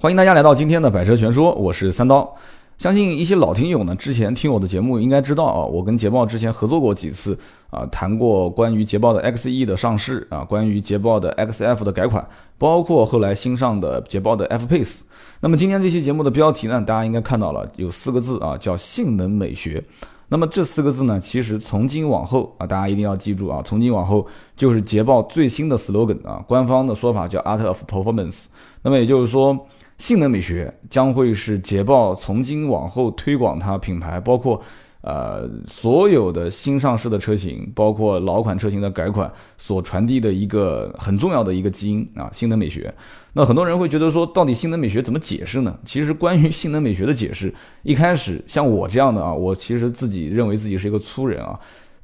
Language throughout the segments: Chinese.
欢迎大家来到今天的百车全说，我是三刀。相信一些老听友呢，之前听我的节目应该知道啊，我跟捷豹之前合作过几次啊，谈过关于捷豹的 XE 的上市啊，关于捷豹的 XF 的改款，包括后来新上的捷豹的 F Pace。那么今天这期节目的标题呢，大家应该看到了，有四个字啊，叫性能美学。那么这四个字呢，其实从今往后啊，大家一定要记住啊，从今往后就是捷豹最新的 slogan 啊，官方的说法叫 Art of Performance。那么也就是说。性能美学将会是捷豹从今往后推广它品牌，包括呃所有的新上市的车型，包括老款车型的改款所传递的一个很重要的一个基因啊，性能美学。那很多人会觉得说，到底性能美学怎么解释呢？其实关于性能美学的解释，一开始像我这样的啊，我其实自己认为自己是一个粗人啊，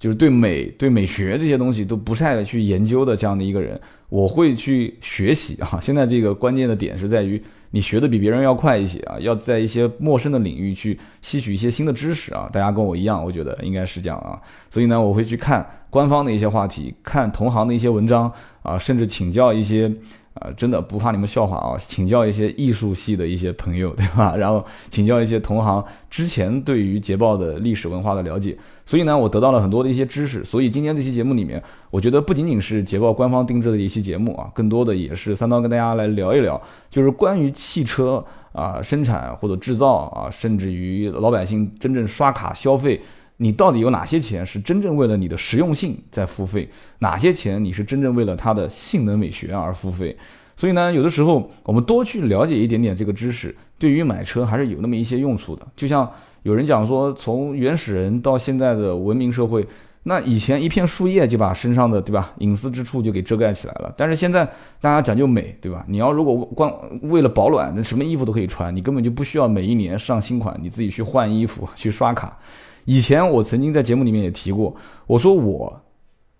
就是对美、对美学这些东西都不太去研究的这样的一个人，我会去学习啊。现在这个关键的点是在于。你学的比别人要快一些啊，要在一些陌生的领域去吸取一些新的知识啊。大家跟我一样，我觉得应该是这样啊。所以呢，我会去看官方的一些话题，看同行的一些文章啊，甚至请教一些。啊，真的不怕你们笑话啊！请教一些艺术系的一些朋友，对吧？然后请教一些同行之前对于捷豹的历史文化的了解。所以呢，我得到了很多的一些知识。所以今天这期节目里面，我觉得不仅仅是捷豹官方定制的一期节目啊，更多的也是三刀跟大家来聊一聊，就是关于汽车啊生产或者制造啊，甚至于老百姓真正刷卡消费。你到底有哪些钱是真正为了你的实用性在付费？哪些钱你是真正为了它的性能美学而付费？所以呢，有的时候我们多去了解一点点这个知识，对于买车还是有那么一些用处的。就像有人讲说，从原始人到现在的文明社会，那以前一片树叶就把身上的对吧隐私之处就给遮盖起来了。但是现在大家讲究美，对吧？你要如果光为了保暖，那什么衣服都可以穿，你根本就不需要每一年上新款，你自己去换衣服去刷卡。以前我曾经在节目里面也提过，我说我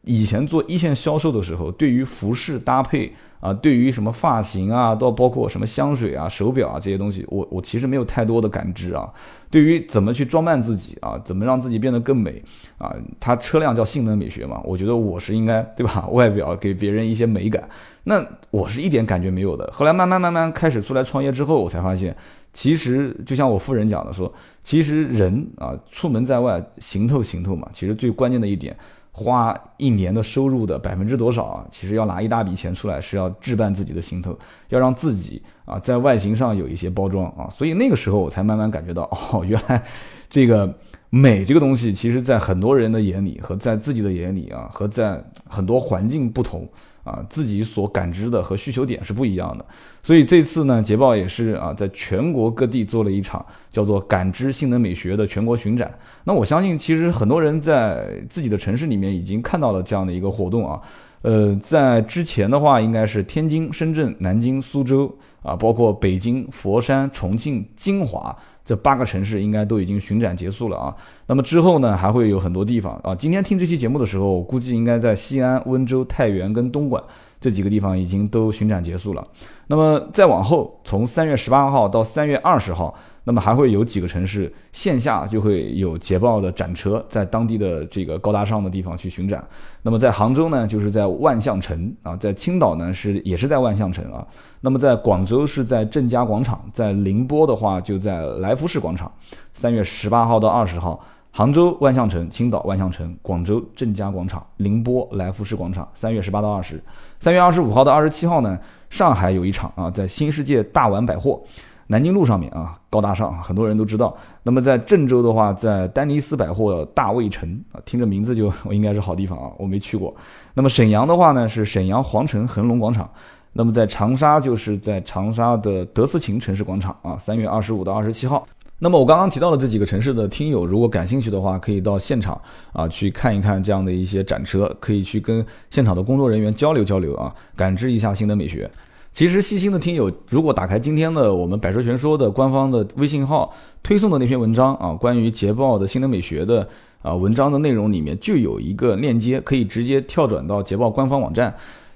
以前做一线销售的时候，对于服饰搭配啊，对于什么发型啊，到包括什么香水啊、手表啊这些东西，我我其实没有太多的感知啊。对于怎么去装扮自己啊，怎么让自己变得更美啊，它车辆叫性能美学嘛，我觉得我是应该 对吧？外表给别人一些美感，那我是一点感觉没有的。后来慢慢慢慢开始出来创业之后，我才发现。其实就像我夫人讲的说，其实人啊出门在外行透行透嘛，其实最关键的一点，花一年的收入的百分之多少啊？其实要拿一大笔钱出来，是要置办自己的行头，要让自己啊在外形上有一些包装啊。所以那个时候我才慢慢感觉到，哦，原来这个美这个东西，其实在很多人的眼里和在自己的眼里啊，和在很多环境不同。啊，自己所感知的和需求点是不一样的，所以这次呢，捷豹也是啊，在全国各地做了一场叫做“感知性能美学”的全国巡展。那我相信，其实很多人在自己的城市里面已经看到了这样的一个活动啊。呃，在之前的话，应该是天津、深圳、南京、苏州啊，包括北京、佛山、重庆、金华。这八个城市应该都已经巡展结束了啊，那么之后呢，还会有很多地方啊。今天听这期节目的时候，我估计应该在西安、温州、太原跟东莞这几个地方已经都巡展结束了。那么再往后，从三月十八号到三月二十号。那么还会有几个城市线下就会有捷豹的展车，在当地的这个高大上的地方去巡展。那么在杭州呢，就是在万象城啊；在青岛呢，是也是在万象城啊。那么在广州是在正佳广场，在宁波的话就在来福士广场。三月十八号到二十号，杭州万象城、青岛万象城、广州正佳广场、宁波来福士广场。三月十八到二十，三月二十五号到二十七号呢，上海有一场啊，在新世界大碗百货。南京路上面啊，高大上，很多人都知道。那么在郑州的话，在丹尼斯百货大卫城啊，听着名字就应该是好地方啊，我没去过。那么沈阳的话呢，是沈阳皇城恒隆广场。那么在长沙就是在长沙的德思勤城市广场啊，三月二十五到二十七号。那么我刚刚提到的这几个城市的听友，如果感兴趣的话，可以到现场啊去看一看这样的一些展车，可以去跟现场的工作人员交流交流啊，感知一下新的美学。其实细心的听友，如果打开今天的我们百车全说的官方的微信号推送的那篇文章啊，关于捷豹的性能美学的啊文章的内容里面，就有一个链接，可以直接跳转到捷豹官方网站。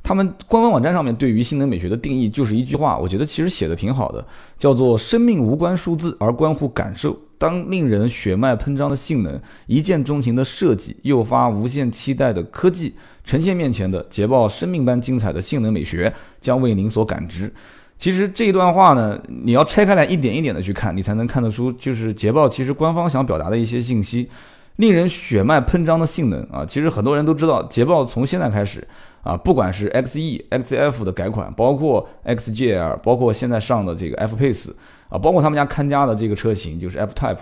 他们官方网站上面对于性能美学的定义就是一句话，我觉得其实写的挺好的，叫做“生命无关数字，而关乎感受”。当令人血脉喷张的性能、一见钟情的设计、诱发无限期待的科技呈现面前的捷豹生命般精彩的性能美学将为您所感知。其实这一段话呢，你要拆开来一点一点的去看，你才能看得出，就是捷豹其实官方想表达的一些信息，令人血脉喷张的性能啊。其实很多人都知道，捷豹从现在开始啊，不管是 XE、XF 的改款，包括 XJL，包括现在上的这个 F Pace 啊，包括他们家看家的这个车型就是 F Type，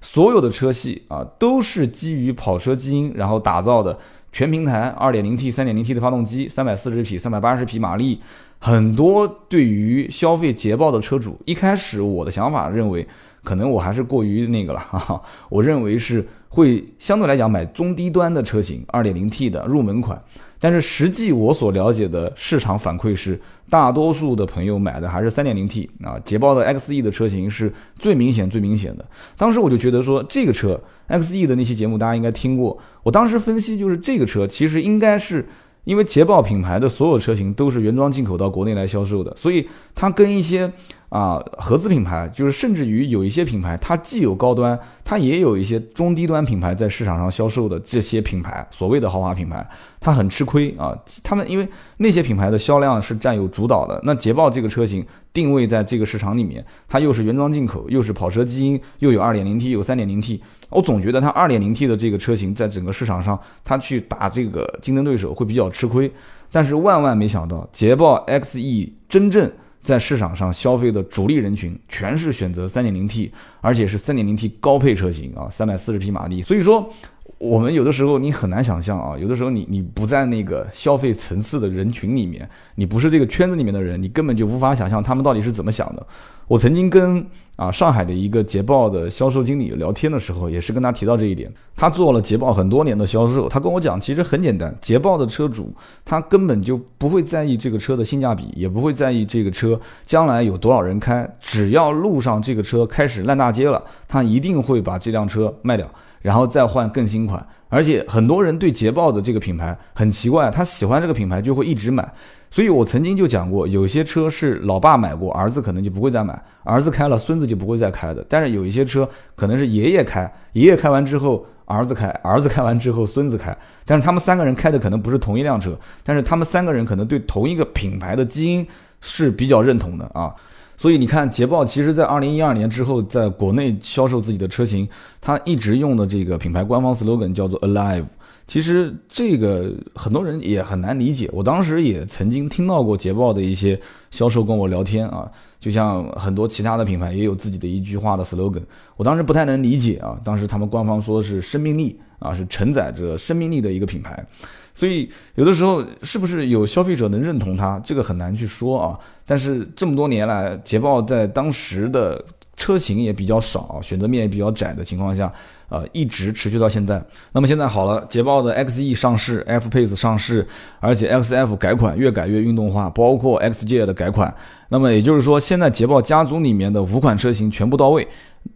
所有的车系啊，都是基于跑车基因然后打造的全平台 2.0T、3.0T 的发动机，340匹、380匹马力。很多对于消费捷豹的车主，一开始我的想法认为，可能我还是过于那个了，哈哈，我认为是会相对来讲买中低端的车型，2.0T 的入门款。但是实际我所了解的市场反馈是，大多数的朋友买的还是三点零 T 啊，捷豹的 XE 的车型是最明显、最明显的。当时我就觉得说，这个车 XE 的那期节目大家应该听过，我当时分析就是这个车其实应该是。因为捷豹品牌的所有车型都是原装进口到国内来销售的，所以它跟一些啊合资品牌，就是甚至于有一些品牌，它既有高端，它也有一些中低端品牌在市场上销售的这些品牌，所谓的豪华品牌，它很吃亏啊。他们因为那些品牌的销量是占有主导的，那捷豹这个车型定位在这个市场里面，它又是原装进口，又是跑车基因，又有 2.0T，有 3.0T。我总觉得它 2.0T 的这个车型在整个市场上，它去打这个竞争对手会比较吃亏。但是万万没想到，捷豹 XE 真正在市场上消费的主力人群，全是选择 3.0T，而且是 3.0T 高配车型啊，340匹马力。所以说，我们有的时候你很难想象啊，有的时候你你不在那个消费层次的人群里面，你不是这个圈子里面的人，你根本就无法想象他们到底是怎么想的。我曾经跟啊上海的一个捷豹的销售经理聊天的时候，也是跟他提到这一点。他做了捷豹很多年的销售，他跟我讲，其实很简单，捷豹的车主他根本就不会在意这个车的性价比，也不会在意这个车将来有多少人开，只要路上这个车开始烂大街了，他一定会把这辆车卖掉，然后再换更新款。而且很多人对捷豹的这个品牌很奇怪，他喜欢这个品牌就会一直买。所以我曾经就讲过，有些车是老爸买过，儿子可能就不会再买，儿子开了，孙子就不会再开的。但是有一些车可能是爷爷开，爷爷开完之后儿子开，儿子开完之后孙子开，但是他们三个人开的可能不是同一辆车，但是他们三个人可能对同一个品牌的基因是比较认同的啊。所以你看，捷豹其实在二零一二年之后，在国内销售自己的车型，它一直用的这个品牌官方 slogan 叫做 Alive。其实这个很多人也很难理解。我当时也曾经听到过捷豹的一些销售跟我聊天啊，就像很多其他的品牌也有自己的一句话的 slogan，我当时不太能理解啊。当时他们官方说是生命力啊，是承载着生命力的一个品牌，所以有的时候是不是有消费者能认同它，这个很难去说啊。但是这么多年来，捷豹在当时的车型也比较少，选择面也比较窄的情况下。呃，一直持续到现在。那么现在好了，捷豹的 XE 上市，F Pace 上市，而且 XF 改款越改越运动化，包括 XJ 的改款。那么也就是说，现在捷豹家族里面的五款车型全部到位。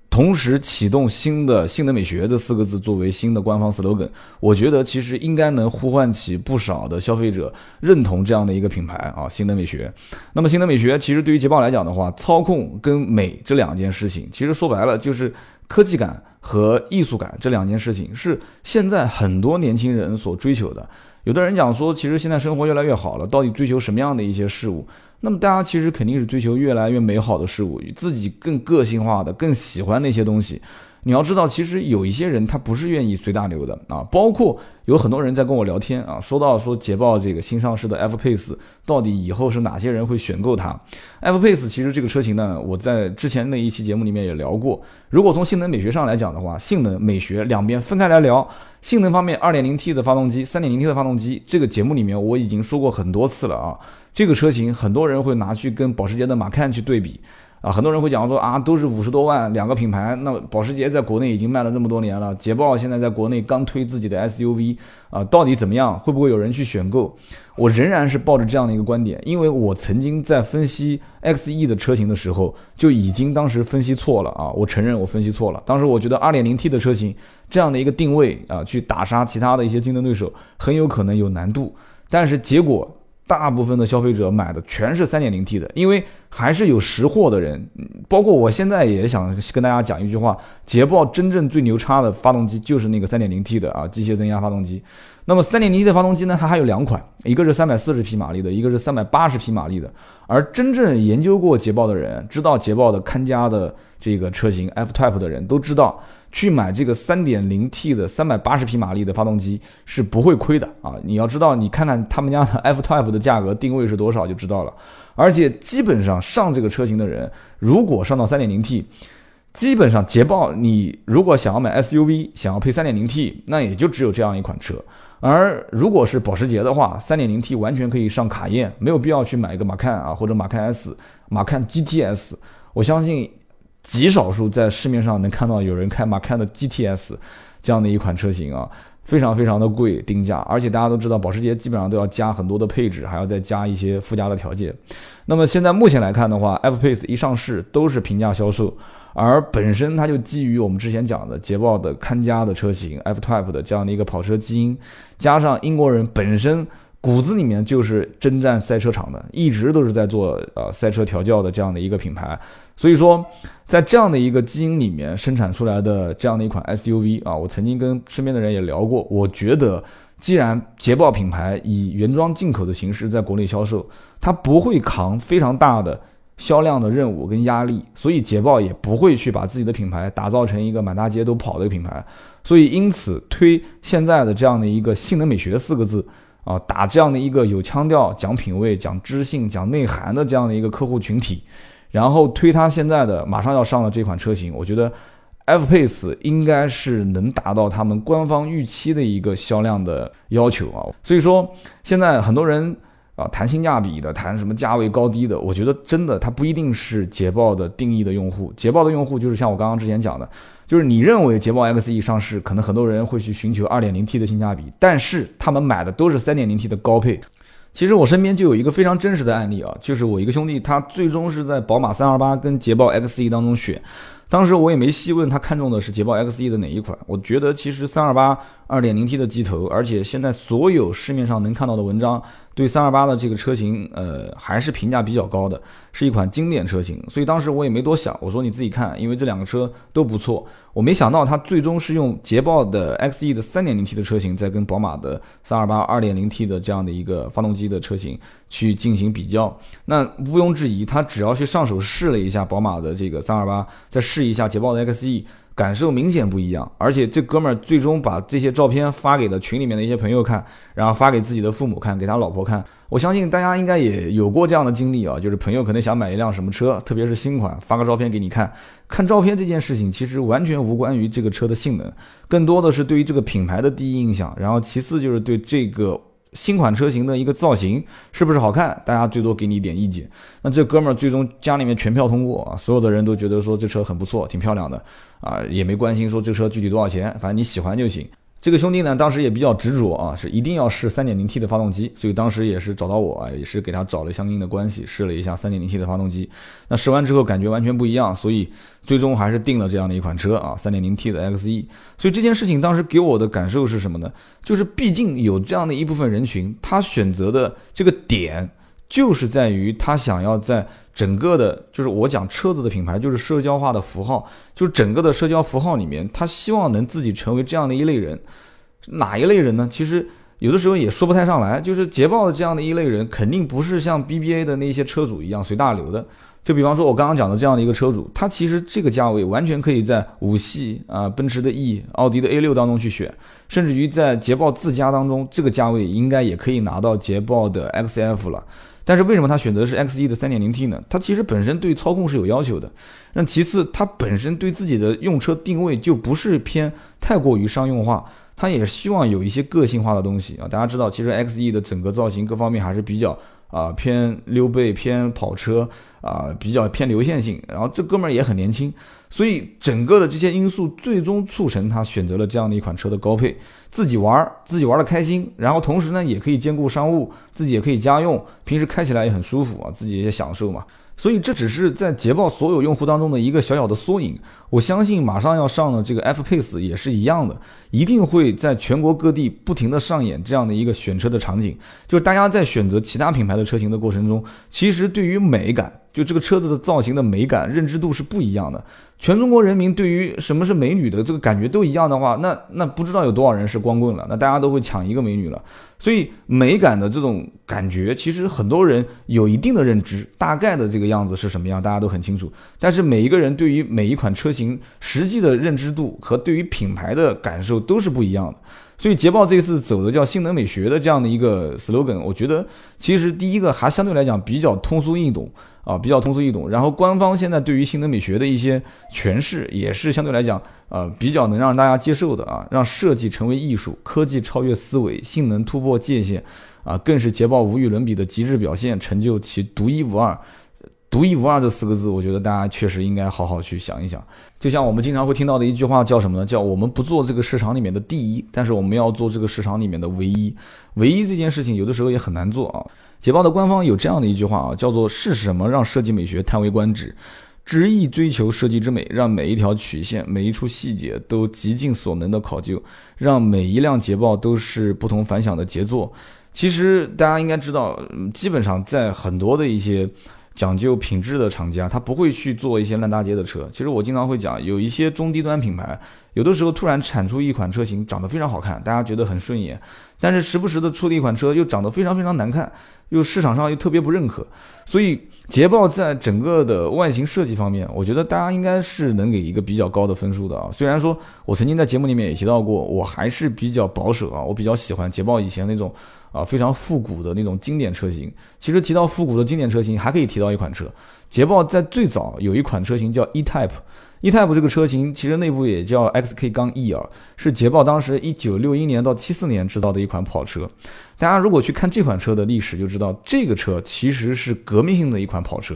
同时启动新的性能美学这四个字作为新的官方 slogan，我觉得其实应该能呼唤起不少的消费者认同这样的一个品牌啊，性能美学。那么性能美学其实对于捷豹来讲的话，操控跟美这两件事情，其实说白了就是科技感和艺术感这两件事情是现在很多年轻人所追求的。有的人讲说，其实现在生活越来越好了，到底追求什么样的一些事物？那么大家其实肯定是追求越来越美好的事物，与自己更个性化的、更喜欢那些东西。你要知道，其实有一些人他不是愿意随大流的啊，包括有很多人在跟我聊天啊，说到说捷豹这个新上市的 F Pace，到底以后是哪些人会选购它？F Pace 其实这个车型呢，我在之前那一期节目里面也聊过。如果从性能美学上来讲的话，性能美学两边分开来聊。性能方面，2.0T 的发动机，3.0T 的发动机，这个节目里面我已经说过很多次了啊。这个车型很多人会拿去跟保时捷的马 can 去对比。啊，很多人会讲说啊，都是五十多万两个品牌，那保时捷在国内已经卖了那么多年了，捷豹现在在国内刚推自己的 SUV，啊，到底怎么样？会不会有人去选购？我仍然是抱着这样的一个观点，因为我曾经在分析 XE 的车型的时候，就已经当时分析错了啊，我承认我分析错了。当时我觉得 2.0T 的车型这样的一个定位啊，去打杀其他的一些竞争对手，很有可能有难度，但是结果。大部分的消费者买的全是 3.0T 的，因为还是有识货的人，包括我现在也想跟大家讲一句话：捷豹真正最牛叉的发动机就是那个 3.0T 的啊，机械增压发动机。那么 3.0T 的发动机呢，它还有两款，一个是340匹马力的，一个是380匹马力的。而真正研究过捷豹的人，知道捷豹的看家的这个车型 F-Type 的人都知道，去买这个 3.0T 的380匹马力的发动机是不会亏的啊！你要知道，你看看他们家的 F-Type 的价格定位是多少就知道了。而且基本上上这个车型的人，如果上到 3.0T，基本上捷豹你如果想要买 SUV，想要配 3.0T，那也就只有这样一款车。而如果是保时捷的话，3.0T 完全可以上卡宴，没有必要去买一个马看啊或者马看 S、马看 GTS。我相信极少数在市面上能看到有人开马看的 GTS 这样的一款车型啊，非常非常的贵定价，而且大家都知道保时捷基本上都要加很多的配置，还要再加一些附加的条件。那么现在目前来看的话，F-Pace 一上市都是平价销售。而本身它就基于我们之前讲的捷豹的看家的车型 F-Type 的这样的一个跑车基因，加上英国人本身骨子里面就是征战赛车场的，一直都是在做呃赛车调教的这样的一个品牌，所以说在这样的一个基因里面生产出来的这样的一款 SUV 啊，我曾经跟身边的人也聊过，我觉得既然捷豹品牌以原装进口的形式在国内销售，它不会扛非常大的。销量的任务跟压力，所以捷豹也不会去把自己的品牌打造成一个满大街都跑的一个品牌，所以因此推现在的这样的一个性能美学四个字啊，打这样的一个有腔调、讲品味、讲知性、讲内涵的这样的一个客户群体，然后推它现在的马上要上的这款车型，我觉得 F Pace 应该是能达到他们官方预期的一个销量的要求啊，所以说现在很多人。啊，谈性价比的，谈什么价位高低的，我觉得真的它不一定是捷豹的定义的用户。捷豹的用户就是像我刚刚之前讲的，就是你认为捷豹 XE 上市，可能很多人会去寻求 2.0T 的性价比，但是他们买的都是 3.0T 的高配。其实我身边就有一个非常真实的案例啊，就是我一个兄弟，他最终是在宝马三二八跟捷豹 XE 当中选。当时我也没细问他看中的是捷豹 XE 的哪一款，我觉得其实三二八二点零 T 的机头，而且现在所有市面上能看到的文章对三二八的这个车型，呃，还是评价比较高的，是一款经典车型。所以当时我也没多想，我说你自己看，因为这两个车都不错。我没想到他最终是用捷豹的 XE 的三点零 T 的车型，在跟宝马的三二八二点零 T 的这样的一个发动机的车型去进行比较。那毋庸置疑，他只要去上手试了一下宝马的这个三二八，再试一下捷豹的 XE，感受明显不一样。而且这哥们儿最终把这些照片发给了群里面的一些朋友看，然后发给自己的父母看，给他老婆看。我相信大家应该也有过这样的经历啊，就是朋友可能想买一辆什么车，特别是新款，发个照片给你看。看照片这件事情其实完全无关于这个车的性能，更多的是对于这个品牌的第一印象。然后其次就是对这个。新款车型的一个造型是不是好看？大家最多给你一点意见。那这哥们儿最终家里面全票通过啊，所有的人都觉得说这车很不错，挺漂亮的啊，也没关心说这车具体多少钱，反正你喜欢就行。这个兄弟呢，当时也比较执着啊，是一定要试 3.0T 的发动机，所以当时也是找到我啊，也是给他找了相应的关系，试了一下 3.0T 的发动机。那试完之后感觉完全不一样，所以最终还是定了这样的一款车啊，3.0T 的 XE。所以这件事情当时给我的感受是什么呢？就是毕竟有这样的一部分人群，他选择的这个点。就是在于他想要在整个的，就是我讲车子的品牌，就是社交化的符号，就是整个的社交符号里面，他希望能自己成为这样的一类人。哪一类人呢？其实有的时候也说不太上来。就是捷豹的这样的一类人，肯定不是像 BBA 的那些车主一样随大流的。就比方说，我刚刚讲的这样的一个车主，他其实这个价位完全可以在五系啊、奔驰的 E、奥迪的 A 六当中去选，甚至于在捷豹自家当中，这个价位应该也可以拿到捷豹的 XF 了。但是为什么他选择是 X E 的 3.0T 呢？它其实本身对操控是有要求的。那其次，它本身对自己的用车定位就不是偏太过于商用化，它也希望有一些个性化的东西啊。大家知道，其实 X E 的整个造型各方面还是比较啊偏溜背、偏跑车啊，比较偏流线性。然后这哥们儿也很年轻。所以整个的这些因素最终促成他选择了这样的一款车的高配，自己玩儿自己玩的开心，然后同时呢也可以兼顾商务，自己也可以家用，平时开起来也很舒服啊，自己也享受嘛。所以这只是在捷豹所有用户当中的一个小小的缩影。我相信马上要上的这个 F Pace 也是一样的，一定会在全国各地不停的上演这样的一个选车的场景，就是大家在选择其他品牌的车型的过程中，其实对于美感。就这个车子的造型的美感认知度是不一样的。全中国人民对于什么是美女的这个感觉都一样的话，那那不知道有多少人是光棍了，那大家都会抢一个美女了。所以美感的这种感觉，其实很多人有一定的认知，大概的这个样子是什么样，大家都很清楚。但是每一个人对于每一款车型实际的认知度和对于品牌的感受都是不一样的。所以捷豹这次走的叫性能美学的这样的一个 slogan，我觉得其实第一个还相对来讲比较通俗易懂啊，比较通俗易懂。然后官方现在对于性能美学的一些诠释也是相对来讲呃比较能让大家接受的啊，让设计成为艺术，科技超越思维，性能突破界限啊，更是捷豹无与伦比的极致表现，成就其独一无二。独一无二这四个字，我觉得大家确实应该好好去想一想。就像我们经常会听到的一句话，叫什么呢？叫我们不做这个市场里面的第一，但是我们要做这个市场里面的唯一。唯一这件事情，有的时候也很难做啊。捷豹的官方有这样的一句话啊，叫做“是什么让设计美学叹为观止？执意追求设计之美，让每一条曲线、每一处细节都极尽所能的考究，让每一辆捷豹都是不同凡响的杰作。”其实大家应该知道，基本上在很多的一些。讲究品质的厂家，他不会去做一些烂大街的车。其实我经常会讲，有一些中低端品牌，有的时候突然产出一款车型，长得非常好看，大家觉得很顺眼，但是时不时的出的一款车又长得非常非常难看，又市场上又特别不认可。所以捷豹在整个的外形设计方面，我觉得大家应该是能给一个比较高的分数的啊。虽然说我曾经在节目里面也提到过，我还是比较保守啊，我比较喜欢捷豹以前那种。啊，非常复古的那种经典车型。其实提到复古的经典车型，还可以提到一款车。捷豹在最早有一款车型叫 E-Type，E-Type 这个车型其实内部也叫 XK 杠 E 啊，是捷豹当时一九六一年到七四年制造的一款跑车。大家如果去看这款车的历史，就知道这个车其实是革命性的一款跑车。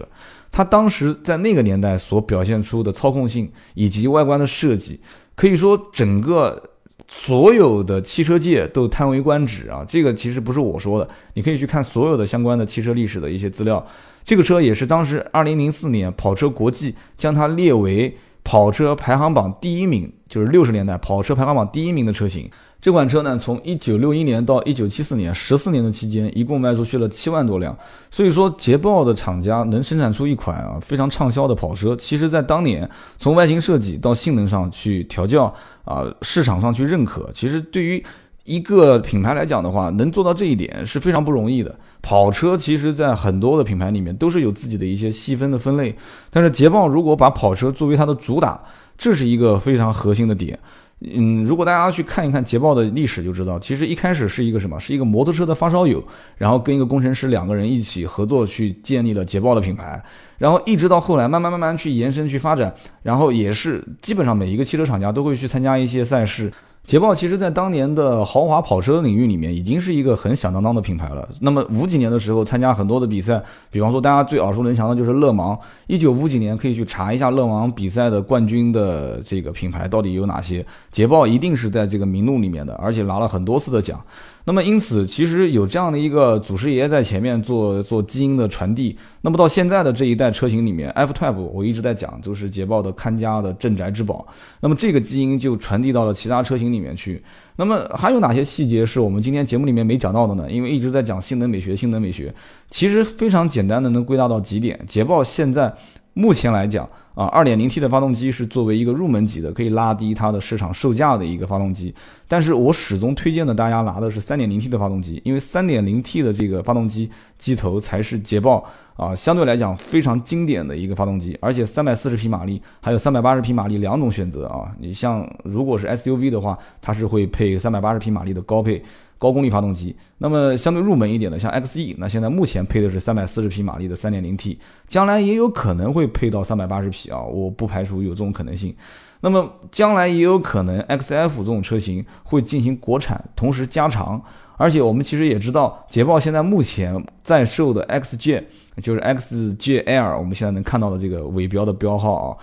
它当时在那个年代所表现出的操控性以及外观的设计，可以说整个。所有的汽车界都叹为观止啊！这个其实不是我说的，你可以去看所有的相关的汽车历史的一些资料。这个车也是当时二零零四年跑车国际将它列为跑车排行榜第一名，就是六十年代跑车排行榜第一名的车型。这款车呢，从一九六一年到一九七四年十四年的期间，一共卖出去了七万多辆。所以说，捷豹的厂家能生产出一款啊非常畅销的跑车，其实在当年从外形设计到性能上去调教啊，市场上去认可，其实对于一个品牌来讲的话，能做到这一点是非常不容易的。跑车其实，在很多的品牌里面都是有自己的一些细分的分类，但是捷豹如果把跑车作为它的主打，这是一个非常核心的点。嗯，如果大家去看一看捷豹的历史，就知道其实一开始是一个什么？是一个摩托车的发烧友，然后跟一个工程师两个人一起合作去建立了捷豹的品牌，然后一直到后来慢慢慢慢去延伸去发展，然后也是基本上每一个汽车厂家都会去参加一些赛事。捷豹其实，在当年的豪华跑车领域里面，已经是一个很响当当的品牌了。那么五几年的时候，参加很多的比赛，比方说大家最耳熟能详的就是勒芒。一九五几年可以去查一下勒芒比赛的冠军的这个品牌到底有哪些，捷豹一定是在这个名录里面的，而且拿了很多次的奖。那么因此，其实有这样的一个祖师爷在前面做做基因的传递。那么到现在的这一代车型里面，F-Type 我一直在讲，就是捷豹的看家的镇宅之宝。那么这个基因就传递到了其他车型里面去。那么还有哪些细节是我们今天节目里面没讲到的呢？因为一直在讲性能美学，性能美学其实非常简单的能归纳到几点。捷豹现在目前来讲。啊，二点零 T 的发动机是作为一个入门级的，可以拉低它的市场售价的一个发动机。但是我始终推荐的大家拿的是三点零 T 的发动机，因为三点零 T 的这个发动机机头才是捷豹啊相对来讲非常经典的一个发动机，而且三百四十匹马力还有三百八十匹马力两种选择啊。你像如果是 SUV 的话，它是会配三百八十匹马力的高配。高功率发动机，那么相对入门一点的，像 XE，那现在目前配的是三百四十匹马力的三点零 T，将来也有可能会配到三百八十匹啊，我不排除有这种可能性。那么将来也有可能 XF 这种车型会进行国产，同时加长。而且我们其实也知道，捷豹现在目前在售的 XJ，就是 XJL，我们现在能看到的这个尾标的标号啊。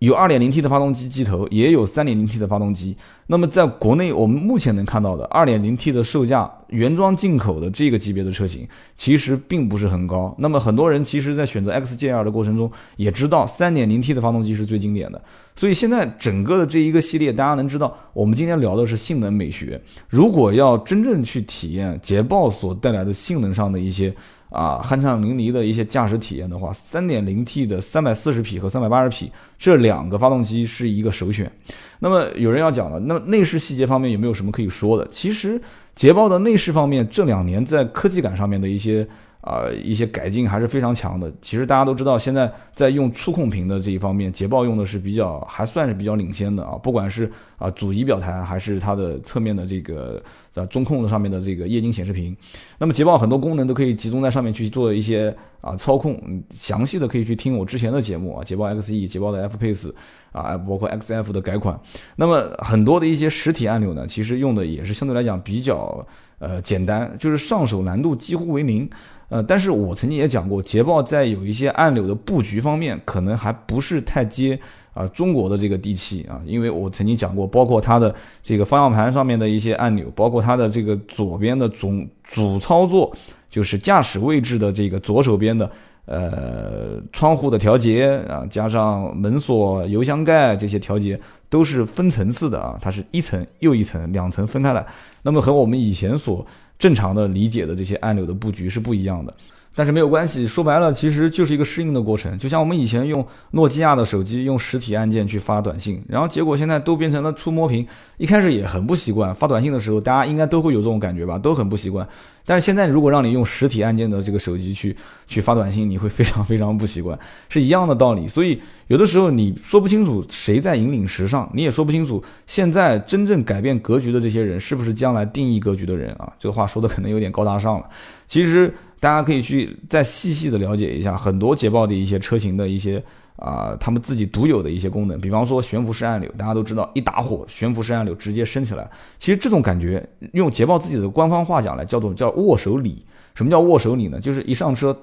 有 2.0T 的发动机机头，也有 3.0T 的发动机。那么在国内，我们目前能看到的 2.0T 的售价，原装进口的这个级别的车型，其实并不是很高。那么很多人其实，在选择 XJR 的过程中，也知道 3.0T 的发动机是最经典的。所以现在整个的这一个系列，大家能知道，我们今天聊的是性能美学。如果要真正去体验捷豹所带来的性能上的一些。啊酣畅淋漓的一些驾驶体验的话三点零 T 的三百四十匹和三百八十匹这两个发动机是一个首选。那么有人要讲了，那么内饰细节方面有没有什么可以说的？其实捷豹的内饰方面这两年在科技感上面的一些。啊，一些改进还是非常强的。其实大家都知道，现在在用触控屏的这一方面，捷豹用的是比较还算是比较领先的啊。不管是啊主仪表台，还是它的侧面的这个呃中控的上面的这个液晶显示屏，那么捷豹很多功能都可以集中在上面去做一些啊操控。详细的可以去听我之前的节目啊，捷豹 XE、捷豹的 F Pace 啊，包括 XF 的改款。那么很多的一些实体按钮呢，其实用的也是相对来讲比较呃简单，就是上手难度几乎为零。呃，但是我曾经也讲过，捷豹在有一些按钮的布局方面，可能还不是太接啊中国的这个地气啊，因为我曾经讲过，包括它的这个方向盘上面的一些按钮，包括它的这个左边的总主操作，就是驾驶位置的这个左手边的呃窗户的调节啊，加上门锁、油箱盖这些调节，都是分层次的啊，它是一层又一层，两层分开来，那么和我们以前所正常的理解的这些按钮的布局是不一样的，但是没有关系。说白了，其实就是一个适应的过程。就像我们以前用诺基亚的手机，用实体按键去发短信，然后结果现在都变成了触摸屏。一开始也很不习惯，发短信的时候，大家应该都会有这种感觉吧，都很不习惯。但是现在如果让你用实体按键的这个手机去去发短信，你会非常非常不习惯，是一样的道理。所以有的时候你说不清楚谁在引领时尚，你也说不清楚现在真正改变格局的这些人是不是将来定义格局的人啊？这个话说的可能有点高大上了。其实大家可以去再细细的了解一下很多捷豹的一些车型的一些。啊，他们自己独有的一些功能，比方说悬浮式按钮，大家都知道，一打火，悬浮式按钮直接升起来。其实这种感觉，用捷豹自己的官方话讲来，叫做叫握手礼。什么叫握手礼呢？就是一上车，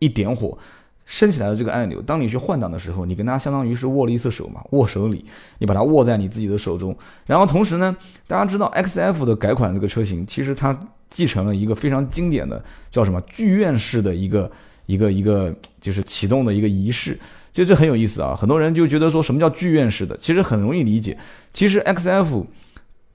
一点火，升起来的这个按钮，当你去换挡的时候，你跟它相当于是握了一次手嘛，握手礼，你把它握在你自己的手中。然后同时呢，大家知道 XF 的改款这个车型，其实它继承了一个非常经典的叫什么剧院式的一个一个一个就是启动的一个仪式。其实这很有意思啊，很多人就觉得说什么叫剧院式的，其实很容易理解。其实 X F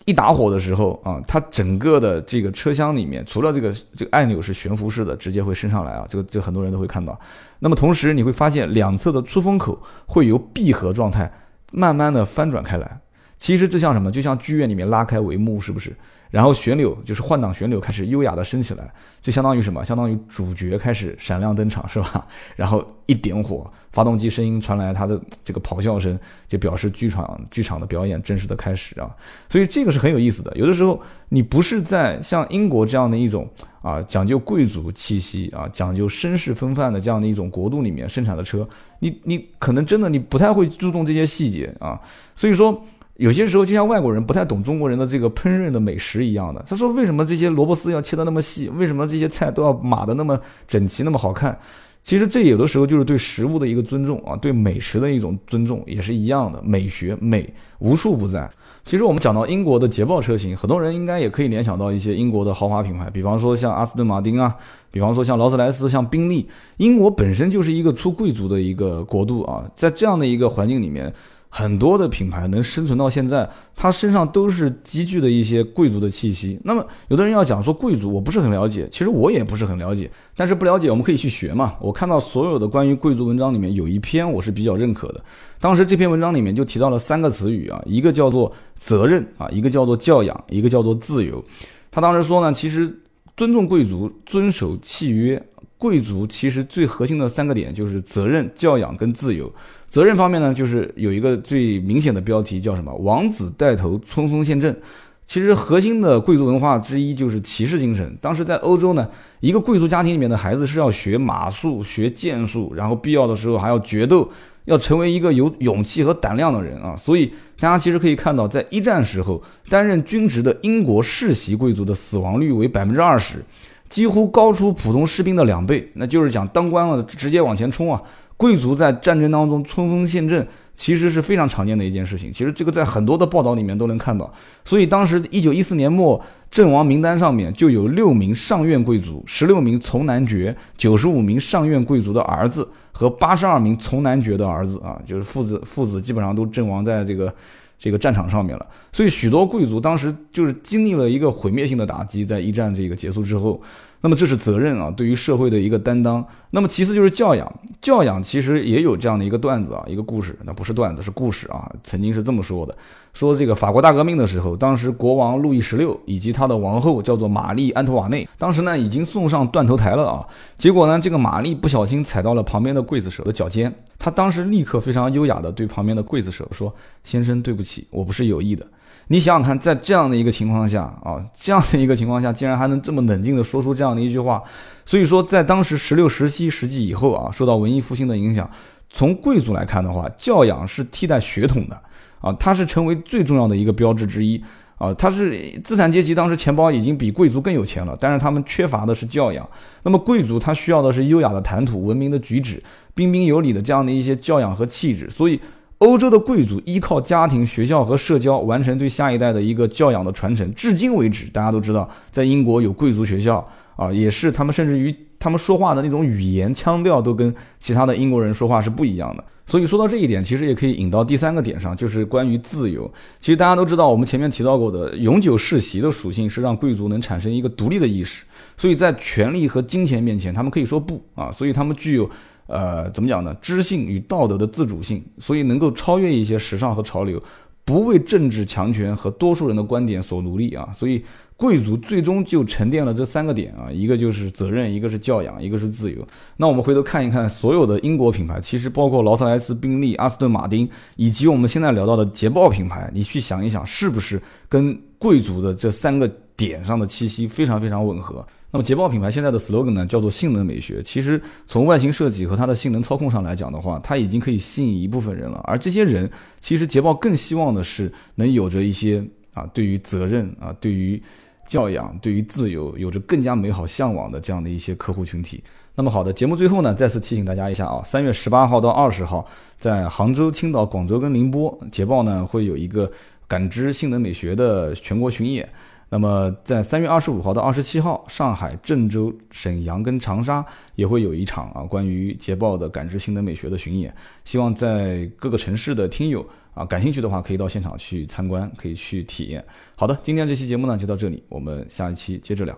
一打火的时候啊，它整个的这个车厢里面，除了这个这个按钮是悬浮式的，直接会升上来啊，这个这很多人都会看到。那么同时你会发现两侧的出风口会由闭合状态慢慢的翻转开来。其实这像什么？就像剧院里面拉开帷幕，是不是？然后旋钮就是换挡旋钮开始优雅的升起来，就相当于什么？相当于主角开始闪亮登场，是吧？然后一点火，发动机声音传来，它的这个咆哮声就表示剧场剧场的表演正式的开始啊！所以这个是很有意思的。有的时候你不是在像英国这样的一种啊讲究贵族气息啊讲究绅士风范的这样的一种国度里面生产的车，你你可能真的你不太会注重这些细节啊，所以说。有些时候就像外国人不太懂中国人的这个烹饪的美食一样的，他说为什么这些萝卜丝要切得那么细？为什么这些菜都要码得那么整齐、那么好看？其实这有的时候就是对食物的一个尊重啊，对美食的一种尊重也是一样的。美学美无处不在。其实我们讲到英国的捷豹车型，很多人应该也可以联想到一些英国的豪华品牌，比方说像阿斯顿马丁啊，比方说像劳斯莱斯、像宾利。英国本身就是一个出贵族的一个国度啊，在这样的一个环境里面。很多的品牌能生存到现在，它身上都是积聚的一些贵族的气息。那么，有的人要讲说贵族，我不是很了解，其实我也不是很了解。但是不了解，我们可以去学嘛。我看到所有的关于贵族文章里面有一篇我是比较认可的。当时这篇文章里面就提到了三个词语啊，一个叫做责任啊，一个叫做教养，一个叫做自由。他当时说呢，其实尊重贵族，遵守契约。贵族其实最核心的三个点就是责任、教养跟自由。责任方面呢，就是有一个最明显的标题叫什么“王子带头冲锋陷阵”。其实核心的贵族文化之一就是骑士精神。当时在欧洲呢，一个贵族家庭里面的孩子是要学马术、学剑术，然后必要的时候还要决斗，要成为一个有勇气和胆量的人啊。所以大家其实可以看到，在一战时候担任军职的英国世袭贵族的死亡率为百分之二十。几乎高出普通士兵的两倍，那就是讲当官了直接往前冲啊！贵族在战争当中冲锋陷阵，其实是非常常见的一件事情。其实这个在很多的报道里面都能看到。所以当时一九一四年末阵亡名单上面就有六名上院贵族、十六名从男爵、九十五名上院贵族的儿子和八十二名从男爵的儿子啊，就是父子父子基本上都阵亡在这个。这个战场上面了，所以许多贵族当时就是经历了一个毁灭性的打击，在一战这个结束之后，那么这是责任啊，对于社会的一个担当。那么其次就是教养，教养其实也有这样的一个段子啊，一个故事，那不是段子，是故事啊。曾经是这么说的：说这个法国大革命的时候，当时国王路易十六以及他的王后叫做玛丽安托瓦内，当时呢已经送上断头台了啊。结果呢，这个玛丽不小心踩到了旁边的刽子手的脚尖，她当时立刻非常优雅的对旁边的刽子手说：“先生，对不起，我不是有意的。”你想想看，在这样的一个情况下啊，这样的一个情况下，竟然还能这么冷静的说出这样的一句话，所以说，在当时十六、十七世纪以后啊，受到文艺复兴的影响，从贵族来看的话，教养是替代血统的啊，它是成为最重要的一个标志之一啊，它是资产阶级当时钱包已经比贵族更有钱了，但是他们缺乏的是教养，那么贵族他需要的是优雅的谈吐、文明的举止、彬彬有礼的这样的一些教养和气质，所以。欧洲的贵族依靠家庭、学校和社交完成对下一代的一个教养的传承。至今为止，大家都知道，在英国有贵族学校啊，也是他们甚至于他们说话的那种语言腔调都跟其他的英国人说话是不一样的。所以说到这一点，其实也可以引到第三个点上，就是关于自由。其实大家都知道，我们前面提到过的永久世袭的属性是让贵族能产生一个独立的意识，所以在权力和金钱面前，他们可以说不啊，所以他们具有。呃，怎么讲呢？知性与道德的自主性，所以能够超越一些时尚和潮流，不为政治强权和多数人的观点所奴隶啊。所以贵族最终就沉淀了这三个点啊，一个就是责任，一个是教养，一个是自由。那我们回头看一看所有的英国品牌，其实包括劳斯莱斯、宾利、阿斯顿马丁，以及我们现在聊到的捷豹品牌，你去想一想，是不是跟贵族的这三个点上的气息非常非常吻合？那么捷豹品牌现在的 slogan 呢，叫做性能美学。其实从外形设计和它的性能操控上来讲的话，它已经可以吸引一部分人了。而这些人，其实捷豹更希望的是能有着一些啊，对于责任啊，对于教养，对于自由，有着更加美好向往的这样的一些客户群体。那么好的，节目最后呢，再次提醒大家一下啊，三月十八号到二十号，在杭州、青岛、广州跟宁波，捷豹呢会有一个感知性能美学的全国巡演。那么，在三月二十五号到二十七号，上海、郑州、沈阳跟长沙也会有一场啊，关于捷豹的感知性能美学的巡演。希望在各个城市的听友啊，感兴趣的话，可以到现场去参观，可以去体验。好的，今天这期节目呢就到这里，我们下一期接着聊。